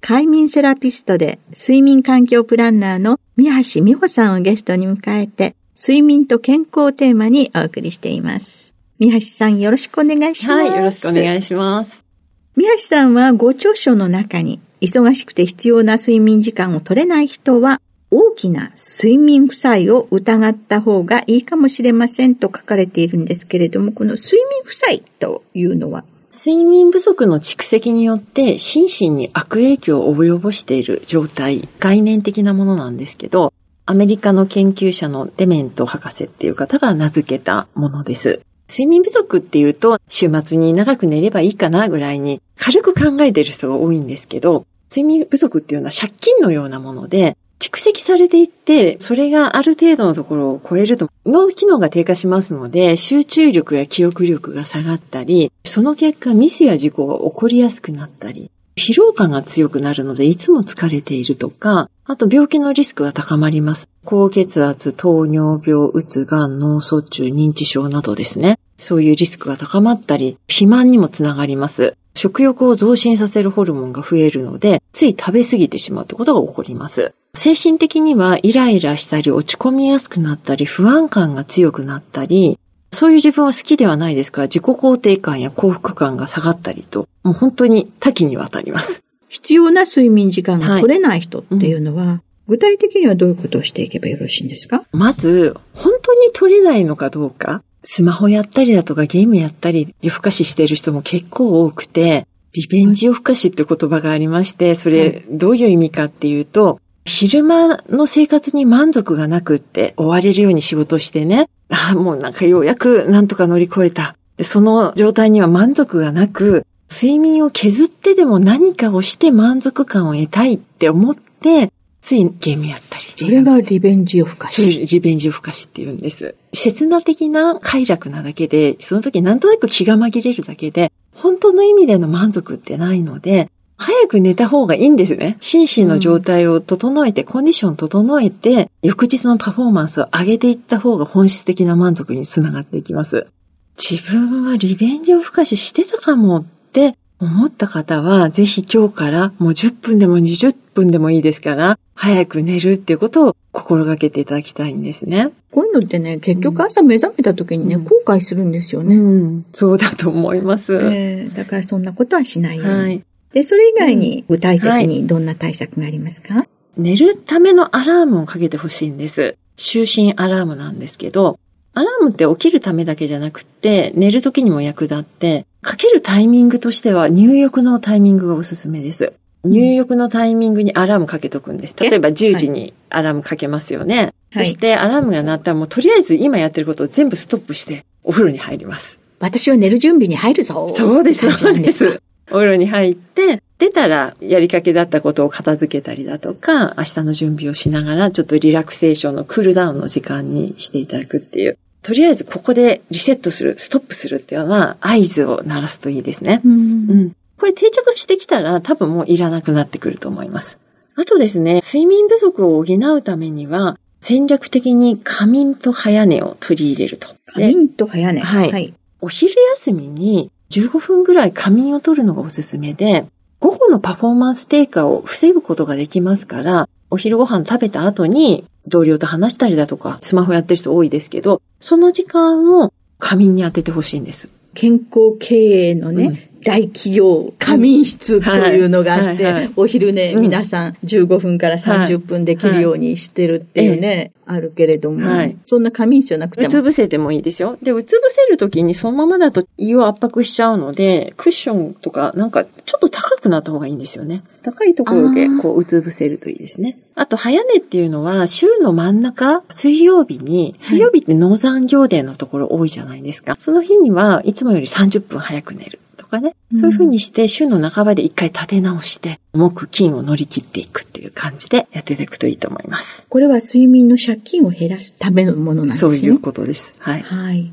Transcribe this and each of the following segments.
快眠セラピストで睡眠環境プランナーの宮橋美穂さんをゲストに迎えて睡眠と健康をテーマにお送りしています。宮橋さんよろしくお願いします。はい、よろしくお願いします。宮橋さんはご著書の中に忙しくて必要な睡眠時間を取れない人は大きな睡眠負債を疑った方がいいかもしれませんと書かれているんですけれども、この睡眠負債というのは睡眠不足の蓄積によって心身に悪影響を及ぼしている状態、概念的なものなんですけど、アメリカの研究者のデメント博士っていう方が名付けたものです。睡眠不足っていうと、週末に長く寝ればいいかなぐらいに軽く考えている人が多いんですけど、睡眠不足っていうのは借金のようなもので、蓄積されていって、それがある程度のところを超えると、脳機能が低下しますので、集中力や記憶力が下がったり、その結果ミスや事故が起こりやすくなったり、疲労感が強くなるので、いつも疲れているとか、あと病気のリスクが高まります。高血圧、糖尿病、うつ、がん、脳卒中、認知症などですね。そういうリスクが高まったり、肥満にもつながります。食欲を増進させるホルモンが増えるので、つい食べ過ぎてしまうということが起こります。精神的にはイライラしたり落ち込みやすくなったり不安感が強くなったり、そういう自分は好きではないですから自己肯定感や幸福感が下がったりと、もう本当に多岐にわたります。必要な睡眠時間が取れない人っていうのは、はいうん、具体的にはどういうことをしていけばよろしいんですか？まず、本当に取れないのかどうか。スマホやったりだとかゲームやったり夜更かししている人も結構多くて、リベンジ夜更かしって言葉がありまして、それどういう意味かっていうと、昼間の生活に満足がなくって追われるように仕事してね、ああ、もうなんかようやくなんとか乗り越えた。で、その状態には満足がなく、睡眠を削ってでも何かをして満足感を得たいって思って、ついゲームやったり。それがリベンジ夜更かし。リベンジ夜更かしって言うんです。刹那的な快楽なだけで、その時なんとなく気が紛れるだけで、本当の意味での満足ってないので、早く寝た方がいいんですね。心身の状態を整えて、うん、コンディション整えて、翌日のパフォーマンスを上げていった方が本質的な満足につながっていきます。自分はリベンジを付加ししてたかもって思った方は、ぜひ今日からもう10分でも20分でもいいですから、早く寝るっていうことを心がけていただきたいんですね。こういうのってね、結局朝目覚めた時にね、うん、後悔するんですよね、うん。そうだと思います、えー。だからそんなことはしないように。はいで、それ以外に具体的にどんな対策がありますか、はい、寝るためのアラームをかけてほしいんです。就寝アラームなんですけど、アラームって起きるためだけじゃなくって、寝る時にも役立って、かけるタイミングとしては入浴のタイミングがおすすめです。入浴のタイミングにアラームかけとくんです。例えば10時にアラームかけますよね。はい、そしてアラームが鳴ったらもうとりあえず今やってることを全部ストップしてお風呂に入ります。私は寝る準備に入るぞ。そうです、そうです。お風呂に入って、出たらやりかけだったことを片付けたりだとか、明日の準備をしながら、ちょっとリラクセーションのクールダウンの時間にしていただくっていう。とりあえずここでリセットする、ストップするっていうのは合図を鳴らすといいですね。うん、うん。これ定着してきたら多分もういらなくなってくると思います。あとですね、睡眠不足を補うためには、戦略的に仮眠と早寝を取り入れると。仮眠と早寝。はいはい。お昼休みに15分ぐらい仮眠を取るのがおすすめで、午後のパフォーマンス低下を防ぐことができますから、お昼ご飯食べた後に同僚と話したりだとか、スマホやってる人多いですけど、その時間を仮眠に当ててほしいんです。健康経営のね、大企業仮眠室というのがあって、はいはいはいお昼ね、うん皆さん15分から30分できるようにしてるっていうね、あるけれども、はいそんな仮眠室じゃなくても。うつ伏せてもいいですよ。で、うつ伏せるときにそのままだと胃を圧迫しちゃうので、クッションとかなんかちょっと高くなった方がいいんですよね。高いところでこううつ伏せるといいですね。あと、早寝っていうのは週の真ん中、水曜日に、水曜日って農山行デーのところ多いじゃないですか。その日にはいつもより30分早く寝る。とかね。そういう風にして、週の半ばで一回立て直して、木金を乗り切っていくっていう感じでやっていただくといいと思います。これは睡眠の借金を減らすためのものなんですね。そういうことです。はい。はい。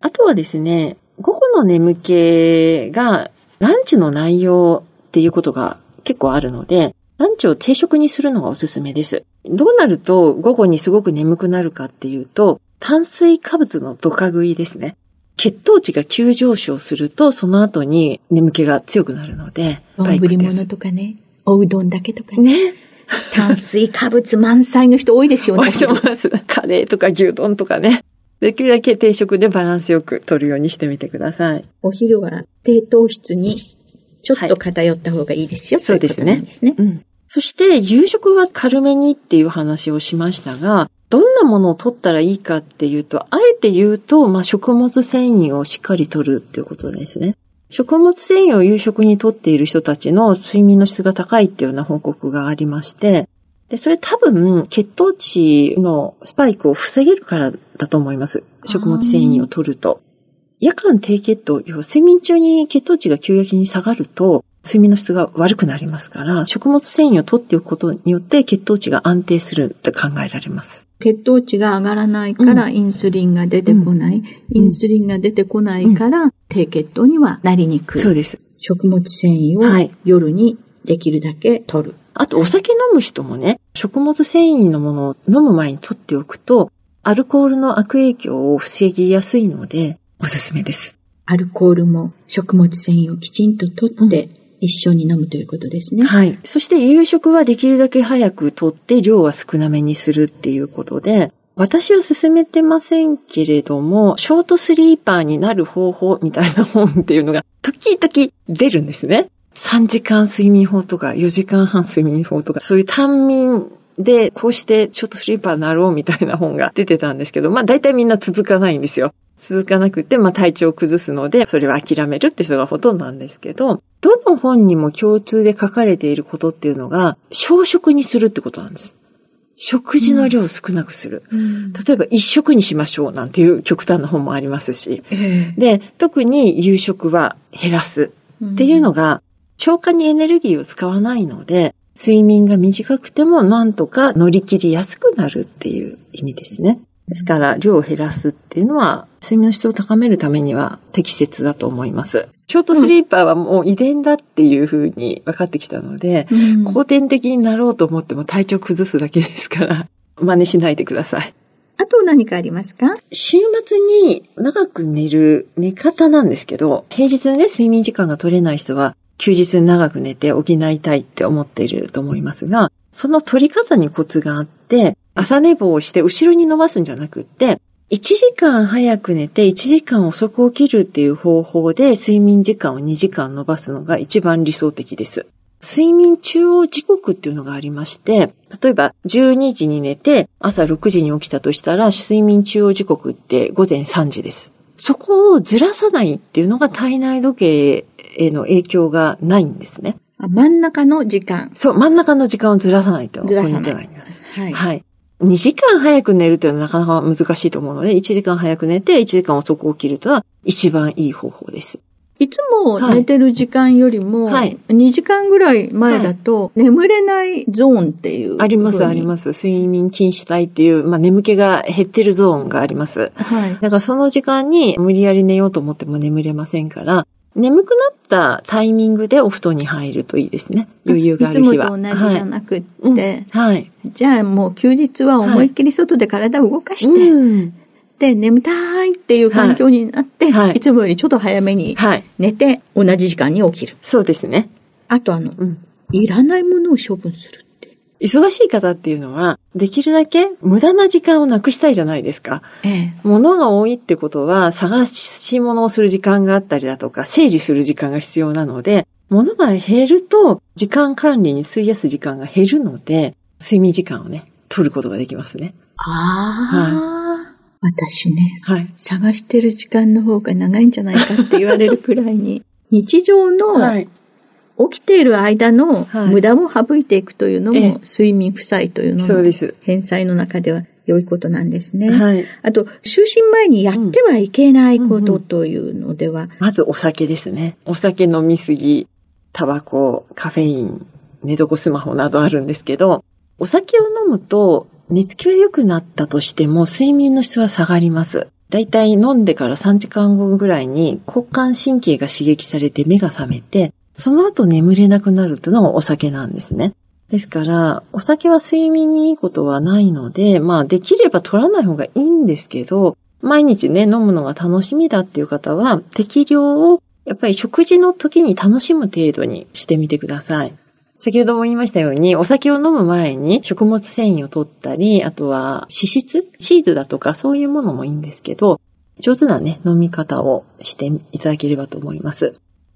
あとはですね、午後の眠気がランチの内容っていうことが結構あるので、ランチを定食にするのがおすすめです。どうなると午後にすごく眠くなるかっていうと、炭水化物のドカ食いですね。血糖値が急上昇すると、その後に眠気が強くなるので、丼バイクです物とかね、おうどんだけとかね。ね。炭水化物満載の人多いですよね。置いてます。カレーとか牛丼とかね。できるだけ定食でバランスよく取るようにしてみてください。お昼は低糖質にちょっと偏った方がいいですよ、そうですねですね。うん。そして、夕食は軽めにっていう話をしましたが、どんなものを取ったらいいかっていうと、あえて言うと、まあ、食物繊維をしっかり取るっていうことですね。食物繊維を夕食に取っている人たちの睡眠の質が高いっていうような報告がありまして、で、それ多分、血糖値のスパイクを防げるからだと思います。食物繊維を取ると。夜間低血糖、要は睡眠中に血糖値が急激に下がると、睡眠の質が悪くなりますから、食物繊維を取っておくことによって血糖値が安定するって考えられます。血糖値が上がらないからインスリンが出てこない。インスリンが出てこないから低血糖にはなりにくい。そうです。食物繊維をはい夜にできるだけ取る。あと、お酒飲む人もね、食物繊維のものを飲む前に取っておくと、アルコールの悪影響を防ぎやすいので、おすすめです。アルコールも食物繊維をきちんと取って一緒に飲むということですね。はい。そして夕食はできるだけ早くとって量は少なめにするっていうことで、私は勧めてませんけれども、ショートスリーパーになる方法みたいな本っていうのが時々出るんですね。3時間睡眠法とか4時間半睡眠法とか、そういう短眠でこうしてショートスリーパーになろうみたいな本が出てたんですけど、まあ大体みんな続かないんですよ。続かなくて、まあ体調を崩すので、それは諦めるって人がほとんどなんですけど、どの本にも共通で書かれていることっていうのが、小食にするってことなんです。食事の量を少なくする。うん例えば一食にしましょうなんていう極端な本もありますし。ええで、特に夕食は減らすっていうのが、消化にエネルギーを使わないので、睡眠が短くてもなんとか乗り切りやすくなるっていう意味ですね。ですから、量を減らすっていうのは、睡眠の質を高めるためには適切だと思います。ショートスリーパーはもう遺伝だっていうふうに分かってきたので、うん後天的になろうと思っても体調崩すだけですから、真似しないでください。あと何かありますか？週末に長く寝る寝方なんですけど、平日ね、睡眠時間が取れない人は、休日長く寝て補いたいって思っていると思いますが、その取り方にコツがあって、朝寝坊をして後ろに伸ばすんじゃなくって、1時間早く寝て1時間遅く起きるっていう方法で睡眠時間を2時間伸ばすのが一番理想的です。睡眠中央時刻っていうのがありまして、例えば12時に寝て朝6時に起きたとしたら睡眠中央時刻って午前3時です。そこをずらさないっていうのが体内時計への影響がないんですね。あ真ん中の時間。そう、真ん中の時間をずらさないとずらさないポイントがあります。はい。はい。2時間早く寝るというのはなかなか難しいと思うので、1時間早く寝て1時間遅く起きるとは一番いい方法です。いつも寝てる時間よりも、はい2時間ぐらい前だと、眠れないゾーンっていう。。あります、ありますす。睡眠禁止帯っていう、まあ、眠気が減ってるゾーンがあります。はい。だからその時間に無理やり寝ようと思っても眠れませんから、眠くなったタイミングでお布団に入るといいですね。余裕がある日は。いつもと同じじゃなくって、はい、はい、じゃあもう休日は思いっきり外で体を動かして、はいで、眠たいっていう環境になって、はい、いつもよりちょっと早めに寝て、同じ時間に起きる。そうですね。あとあの、うん、いらないものを処分する。忙しい方っていうのは、できるだけ無駄な時間をなくしたいじゃないですか。ええ、物が多いってことは、探し物をする時間があったりだとか、整理する時間が必要なので、物が減ると、時間管理に費やす時間が減るので、睡眠時間をね、取ることができますね。ああ。はい私ね、はい、探してる時間の方が長いんじゃないかって言われるくらいに、日常の起きている間の無駄を省いていくというのも、睡眠負債というのの返済の中では良いことなんですね。はい、あと、就寝前にやってはいけないことというのでは、うんうんうん、まずお酒ですね。お酒飲みすぎ、タバコ、カフェイン、寝床スマホなどあるんですけど、お酒を飲むと寝つきは良くなったとしても睡眠の質は下がります。だいたい飲んでから3時間後ぐらいに交感神経が刺激されて目が覚めてその後眠れなくなるというのがお酒なんですね。ですから、お酒は睡眠にいいことはないので、まあできれば取らない方がいいんですけど、毎日ね、飲むのが楽しみだっていう方は、適量をやっぱり食事の時に楽しむ程度にしてみてください。先ほども言いましたように、お酒を飲む前に食物繊維を取ったり、あとは脂質チーズだとかそういうものもいいんですけど、上手なね、飲み方をしていただければと思います。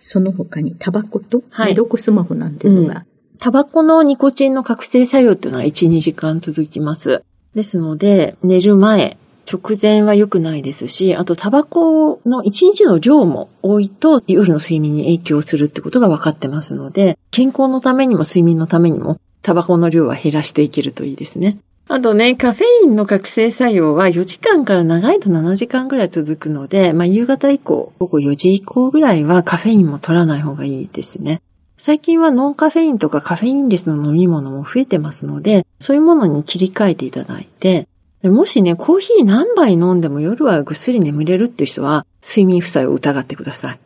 その他にタバコと寝床スマホなんていうのが、うん、タバコのニコチンの覚醒作用っていうのは1、2時間続きます。ですので、寝る前、直前は良くないですし、あとタバコの1日の量も多いと夜の睡眠に影響するってことが分かってますので、健康のためにも睡眠のためにもタバコの量は減らしていけるといいですね。あとね、カフェインの覚醒作用は4時間から長いと7時間ぐらい続くので、まあ夕方以降、午後4時以降ぐらいはカフェインも取らない方がいいですね。最近はノンカフェインとかカフェインレスの飲み物も増えてますので、そういうものに切り替えていただいて、もしね、コーヒー何杯飲んでも夜はぐっすり眠れるっていう人は、睡眠負債を疑ってください。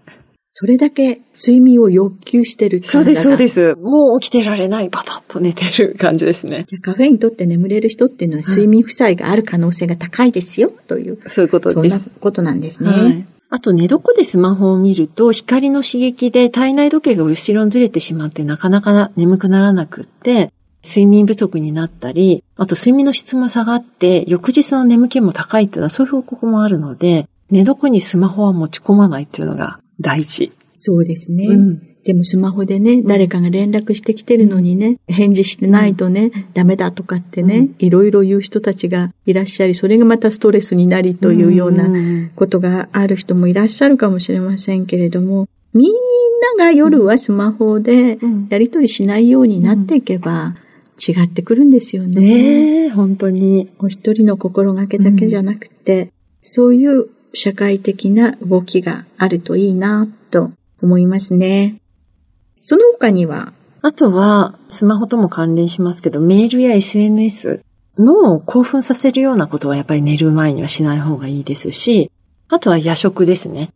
それだけ睡眠を欲求してるそうです、そうです。もう起きてられない、パタッと寝てる感じですね。じゃあカフェインとって眠れる人っていうのは睡眠負債がある可能性が高いですよ、という。そういうことです。そんなことなんですね。はい、あと寝床でスマホを見ると光の刺激で体内時計が後ろにずれてしまってなかなか眠くならなくって、睡眠不足になったり、あと睡眠の質も下がって翌日の眠気も高いっていうのはそういう報告もあるので、寝床にスマホは持ち込まないっていうのが大事。そうですね。うん、でもスマホでね、誰かが連絡してきてるのにね、返事してないとね、ダメだとかってね、いろいろ言う人たちがいらっしゃり、それがまたストレスになりというようなことがある人もいらっしゃるかもしれませんけれども、みんなが夜はスマホでやりとりしないようになっていけば、違ってくるんですよね。ねえ、本当に。お一人の心がけだけじゃなくて、そういう社会的な動きがあるといいなと思いますね。その他には？あとは、スマホとも関連しますけど、メールや SNS の興奮させるようなことはやっぱり寝る前にはしない方がいいですし、あとは夜食ですね。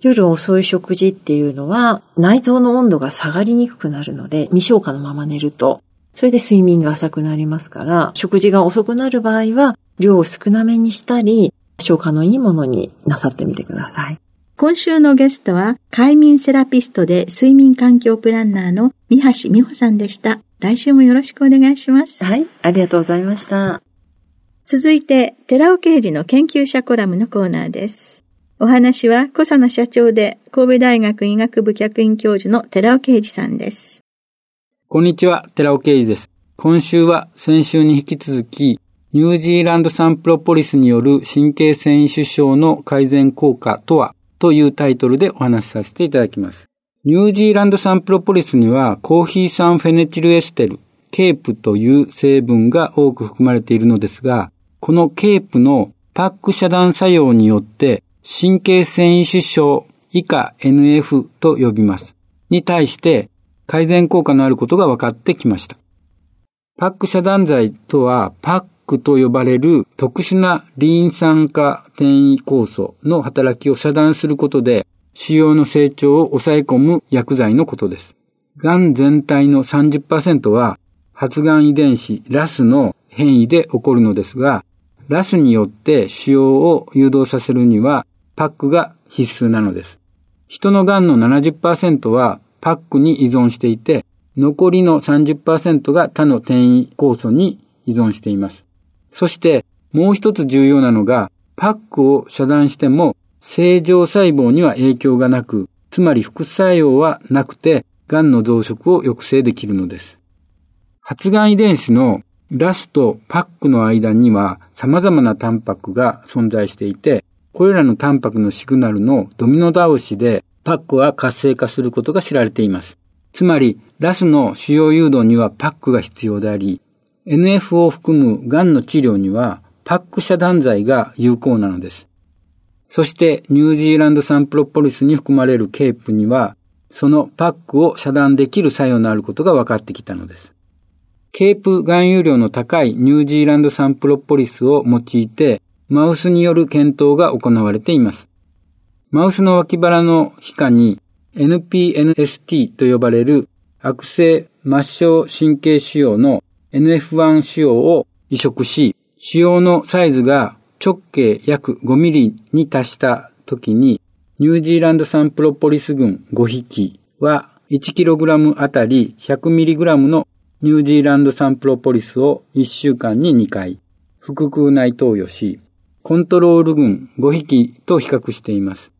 夜遅い食事っていうのは内臓の温度が下がりにくくなるので、未消化のまま寝ると、それで睡眠が浅くなりますから、食事が遅くなる場合は量を少なめにしたり、消化のいいものになさってみてください。今週のゲストは、快眠セラピストで睡眠環境プランナーの三橋美穂さんでした。来週もよろしくお願いします。はい、ありがとうございました。続いて、寺尾刑事の研究者コラムのコーナーです。お話は、小佐野社長で、神戸大学医学部客員教授の寺尾啓二さんです。こんにちは、寺尾啓二です。今週は先週に引き続き、ニュージーランドサンプロポリスによる神経繊維腫症の改善効果とはというタイトルでお話しさせていただきます。ニュージーランドサンプロポリスにはコーヒー酸フェネチルエステル、ケープという成分が多く含まれているのですが、このケープの PAK 遮断作用によって神経線維腫症以下 NF と呼びます。に対して改善効果のあることが分かってきました。 PAK 遮断剤とは PAK と呼ばれる特殊なリン酸化転移酵素の働きを遮断することで、腫瘍の成長を抑え込む薬剤のことです。癌全体の30%は発がん遺伝子ラスの変異で起こるのですが、ラスによって腫瘍を誘導させるにはパックが必須なのです。人の癌の70%はパックに依存していて、残りの30%が他の転移酵素に依存しています。そしてもう一つ重要なのが、パックを遮断しても正常細胞には影響がなく、つまり副作用はなくて、癌の増殖を抑制できるのです。発がん遺伝子の RAS と PAK の間には様々なタンパクが存在していて、これらのタンパクのシグナルのドミノ倒しで PAK は活性化することが知られています。つまり、 RAS の腫瘍誘導には PAK が必要であり、NF を含む癌の治療には PAK 遮断剤が有効なのです。そしてニュージーランド産プロポリスに含まれるケープには、そのパックを遮断できる作用のあることが分かってきたのです。ケープ含有量の高いニュージーランド産プロポリスを用いて、マウスによる検討が行われています。マウスの脇腹の皮下に NPNST と呼ばれる悪性末梢神経腫瘍の NF1 腫瘍を移植し、腫瘍のサイズが直径約5ミリに達した時に、ニュージーランド産プロポリス群5匹は 1kg あたり 100mg のニュージーランド産プロポリスを1週間に2回、腹腔内投与し、コントロール群5匹と比較しています。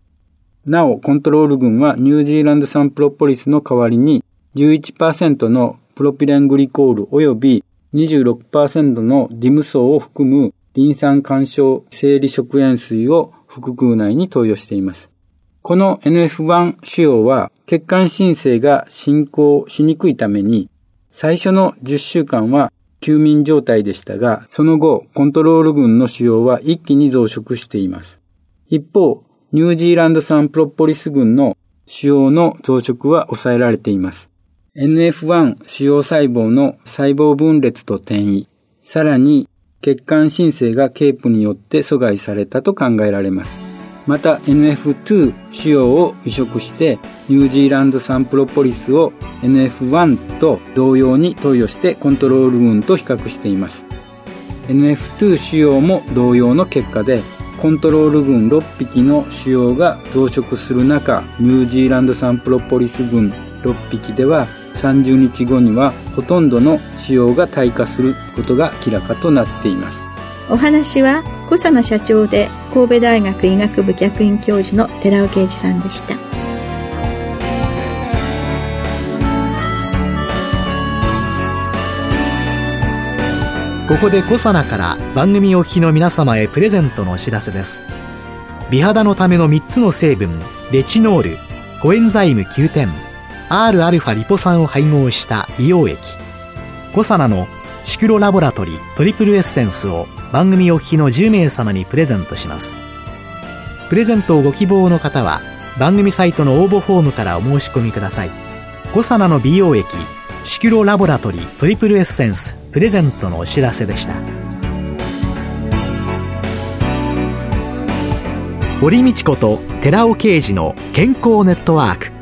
なお、コントロール群はニュージーランド産プロポリスの代わりに11%のプロピレングリコール及び26%のディム層を含むリン酸干渉生理食塩水を腹腔内に投与しています。この NF1 腫瘍は血管新生が進行しにくいために最初の10週間は休眠状態でしたが、その後、コントロール群の腫瘍は一気に増殖しています。一方、ニュージーランド産プロポリス群の腫瘍の増殖は抑えられています。NF1 腫瘍細胞の細胞分裂と転移、さらに血管新生がケープによって阻害されたと考えられます。また NF2 腫瘍を移植してニュージーランド産プロポリスを NF1 と同様に投与してコントロール群と比較しています。NF2 腫瘍も同様の結果でコントロール群6匹の腫瘍が増殖する中ニュージーランド産プロポリス群6匹では30日後にはほとんどの使用が退化することが明らかとなっています。お話は小佐奈社長で神戸大学医学部客員教授の寺尾啓二さんでした。ここで小佐奈から番組お聞きの皆様へプレゼントのお知らせです。美肌のための3つの成分レチノールコエンザイム9点 Rα リポ酸を配合した美容液。コサナのシクロラボラトリトリプルエッセンスを番組お聞きの10名様にプレゼントします。プレゼントをご希望の方は番組サイトの応募フォームからお申し込みください。コサナの美容液シクロラボラトリトリプルエッセンスプレゼントのお知らせでした。堀道子と寺尾啓二の健康ネットワーク。